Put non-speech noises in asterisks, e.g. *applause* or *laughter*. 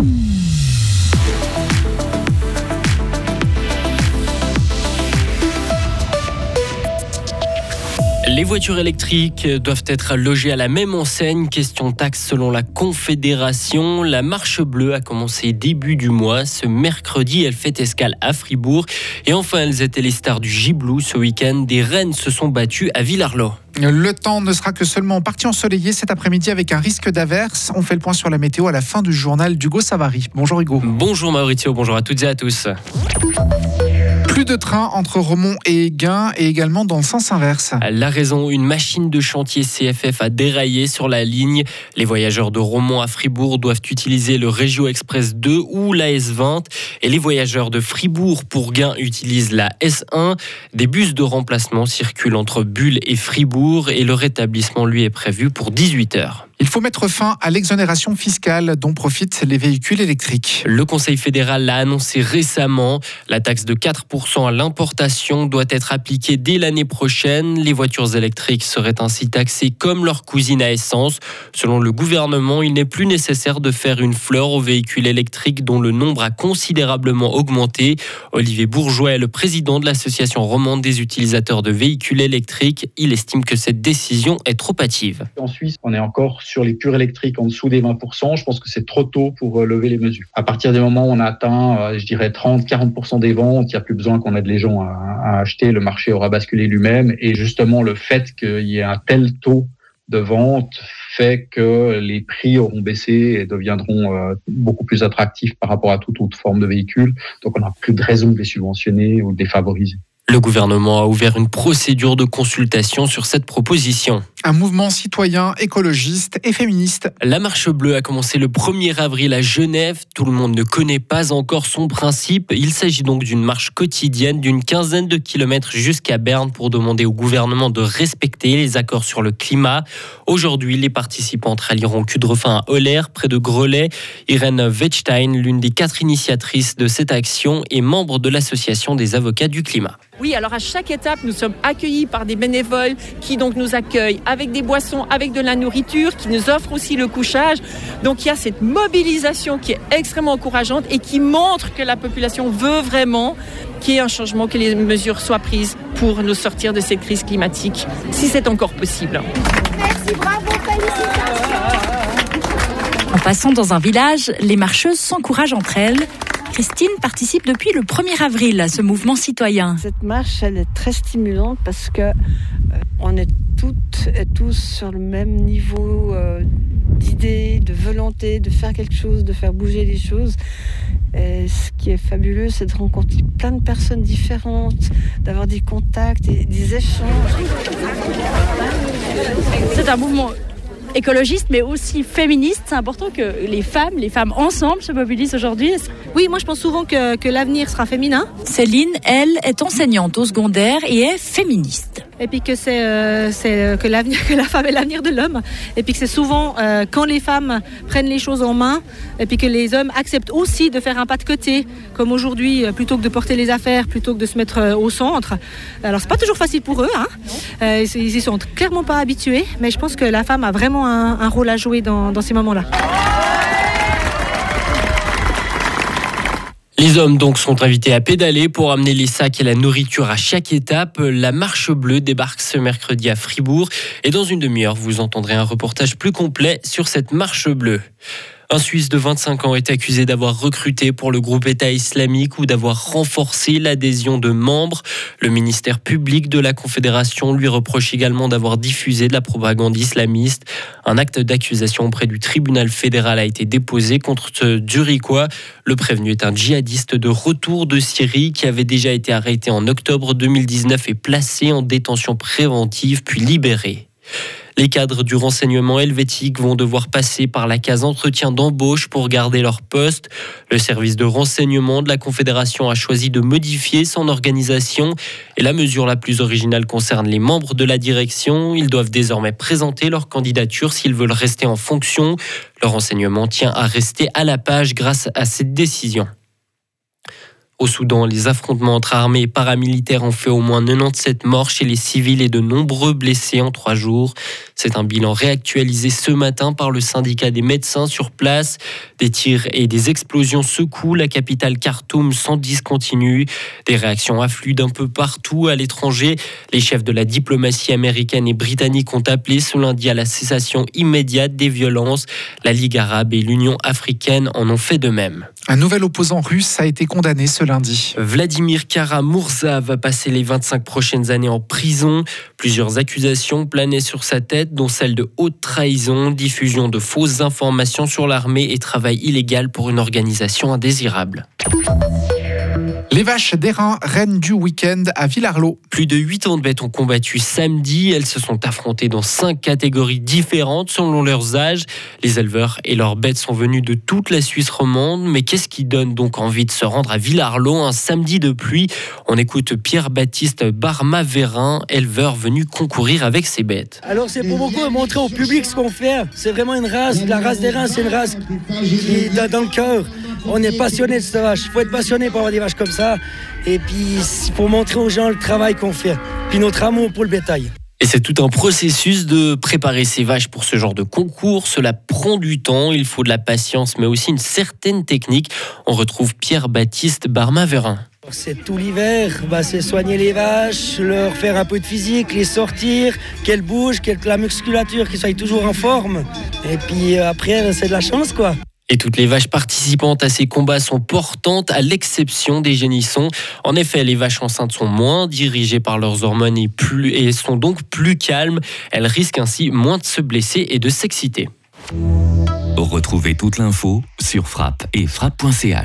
Mm. Les voitures électriques doivent être logées à la même enseigne. Question taxe selon la Confédération. La marche bleue a commencé début du mois. Ce mercredi, elle fait escale à Fribourg. Et enfin, elles étaient les stars du Giblou ce week-end. Des rennes se sont battues à Villarlot. Le temps ne sera que seulement en partie ensoleillé cet après-midi avec un risque d'averse. On fait le point sur la météo à la fin du journal d'Hugo Savary. Bonjour Hugo. Bonjour Maurizio, bonjour à toutes et à tous. Plus de trains entre Romont et Aiguin et également dans le sens inverse. La raison, une machine de chantier CFF a déraillé sur la ligne. Les voyageurs de Romont à Fribourg doivent utiliser le Régio Express 2 ou la S20 et les voyageurs de Fribourg pour Gain utilisent la S1. Des bus de remplacement circulent entre Bulle et Fribourg et le rétablissement lui est prévu pour 18 heures. Il faut mettre fin à l'exonération fiscale dont profitent les véhicules électriques. Le Conseil fédéral l'a annoncé récemment. La taxe de 4% à l'importation doit être appliquée dès l'année prochaine. Les voitures électriques seraient ainsi taxées comme leurs cousines à essence. Selon le gouvernement, il n'est plus nécessaire de faire une fleur aux véhicules électriques dont le nombre a considérablement augmenté. Olivier Bourgeois est le président de l'association romande des utilisateurs de véhicules électriques. Il estime que cette décision est trop hâtive. En Suisse, on est encore sur les purs électriques en dessous des 20%, je pense que c'est trop tôt pour euh, lever les mesures. À partir du moment où on atteint, euh, je dirais, 30-40% des ventes, il n'y a plus besoin qu'on aide les gens à, acheter, le marché aura basculé lui-même. Et justement, le fait qu'il y ait un tel taux de vente fait que les prix auront baissé et deviendront euh, beaucoup plus attractifs par rapport à toute autre forme de véhicule. Donc on n'a plus de raison de les subventionner ou de les favoriser. Le gouvernement a ouvert une procédure de consultation sur cette proposition. Un mouvement citoyen, écologiste et féministe. La marche bleue a commencé le 1er avril à Genève. Tout le monde ne connaît pas encore son principe. Il s'agit donc d'une marche quotidienne d'une quinzaine de kilomètres jusqu'à Berne pour demander au gouvernement de respecter les accords sur le climat. Aujourd'hui, les participantes rallieront Cudrefin à Holler, près de Grelais. Irène Wettstein, l'une des quatre initiatrices de cette action, est membre de l'association des avocats du climat. Oui, alors à chaque étape, nous sommes accueillis par des bénévoles qui donc nous accueillent avec des boissons, avec de la nourriture, qui nous offrent aussi le couchage. Donc il y a cette mobilisation qui est extrêmement encourageante et qui montre que la population veut vraiment qu'il y ait un changement, que les mesures soient prises pour nous sortir de cette crise climatique, si c'est encore possible. Merci, bravo, félicitations. En passant dans un village, les marcheuses s'encouragent entre elles Christine participe depuis le 1er avril à ce mouvement citoyen. Cette marche, elle est très stimulante parce que euh, on est toutes et tous sur le même niveau euh, d'idées, de volonté, de faire quelque chose, de faire bouger les choses. Et ce qui est fabuleux, c'est de rencontrer plein de personnes différentes, d'avoir des contacts et des échanges. C'est un mouvement écologiste, mais aussi féministe. C'est important que les femmes, les femmes ensemble se mobilisent aujourd'hui. Oui, moi je pense souvent que, que l'avenir sera féminin. Céline, elle, est enseignante au secondaire et est féministe et puis que c'est euh, euh, que l'avenir *laughs* que la femme est l'avenir de l'homme. Et puis que c'est souvent euh, quand les femmes prennent les choses en main et puis que les hommes acceptent aussi de faire un pas de côté comme aujourd'hui plutôt que de porter les affaires plutôt que de se mettre au centre. Alors c'est pas toujours facile pour eux hein. ils y sont clairement pas habitués mais je pense que la femme a vraiment un, rôle à jouer dans, ces moments là Les hommes donc sont invités à pédaler pour amener les sacs et la nourriture à chaque étape. La marche bleue débarque ce mercredi à Fribourg et dans une demi-heure vous entendrez un reportage plus complet sur cette marche bleue. Un Suisse de 25 ans est accusé d'avoir recruté pour le groupe État islamique ou d'avoir renforcé l'adhésion de membres. Le ministère public de la Confédération lui reproche également d'avoir diffusé de la propagande islamiste. Un acte d'accusation auprès du tribunal fédéral a été déposé contre ce. Le prévenu est un djihadiste de retour de Syrie qui avait déjà été arrêté en octobre 2019 et placé en détention préventive puis libéré. Les cadres du renseignement helvétique vont devoir passer par la case entretien d'embauche pour garder leur poste. Le service de renseignement de la Confédération a choisi de modifier son organisation et la mesure la plus originale concerne les membres de la direction. Ils doivent désormais présenter leur candidature s'ils veulent rester en fonction. Le renseignement tient à rester à la page grâce à cette décision. Au Soudan, les affrontements entre armées et paramilitaires ont fait au moins 97 morts chez les civils et de nombreux blessés en trois jours. C'est un bilan réactualisé ce matin par le syndicat des médecins sur place. Des tirs et des explosions secouent la capitale Khartoum sans discontinu. Des réactions affluent d'un peu partout à l'étranger. Les chefs de la diplomatie américaine et britannique ont appelé ce lundi à la cessation immédiate des violences. La Ligue arabe et l'Union africaine en ont fait de même. Un nouvel opposant russe a été condamné ce lundi. Vladimir Kara-Murza va passer les 25 prochaines années en prison. Plusieurs accusations planaient sur sa tête, dont celle de haute trahison, diffusion de fausses informations sur l'armée et travail illégal pour une organisation indésirable. Les vaches d'airain reines du week-end à Villarlot. Plus de 8 ans de bêtes ont combattu samedi. Elles se sont affrontées dans 5 catégories différentes selon leurs âges. Les éleveurs et leurs bêtes sont venus de toute la Suisse romande. Mais qu'est-ce qui donne donc envie de se rendre à Villarlot un samedi de pluie? On écoute Pierre-Baptiste Barma-Vérin, éleveur venu concourir avec ses bêtes. Alors c'est pour beaucoup montrer au public ce qu'on fait. C'est vraiment une race. La race d'airain, c'est une race qui est dans le cœur on est passionné de cette vache. Il faut être passionné pour avoir des vaches comme ça. Et puis, pour montrer aux gens le travail qu'on fait. Puis notre amour pour le bétail. Et c'est tout un processus de préparer ces vaches pour ce genre de concours. Cela prend du temps, il faut de la patience, mais aussi une certaine technique. On retrouve Pierre-Baptiste Barma-Verin. C'est tout l'hiver, bah, c'est soigner les vaches, leur faire un peu de physique, les sortir, qu'elles bougent, que la musculature qui soit toujours en forme. Et puis après, c'est de la chance quoi. Et toutes les vaches participantes à ces combats sont portantes, à l'exception des génissons. En effet, les vaches enceintes sont moins dirigées par leurs hormones et, sont donc plus calmes. Elles risquent ainsi moins de se blesser et de s'exciter. Retrouvez toute l'info sur frappe et frappe.ch.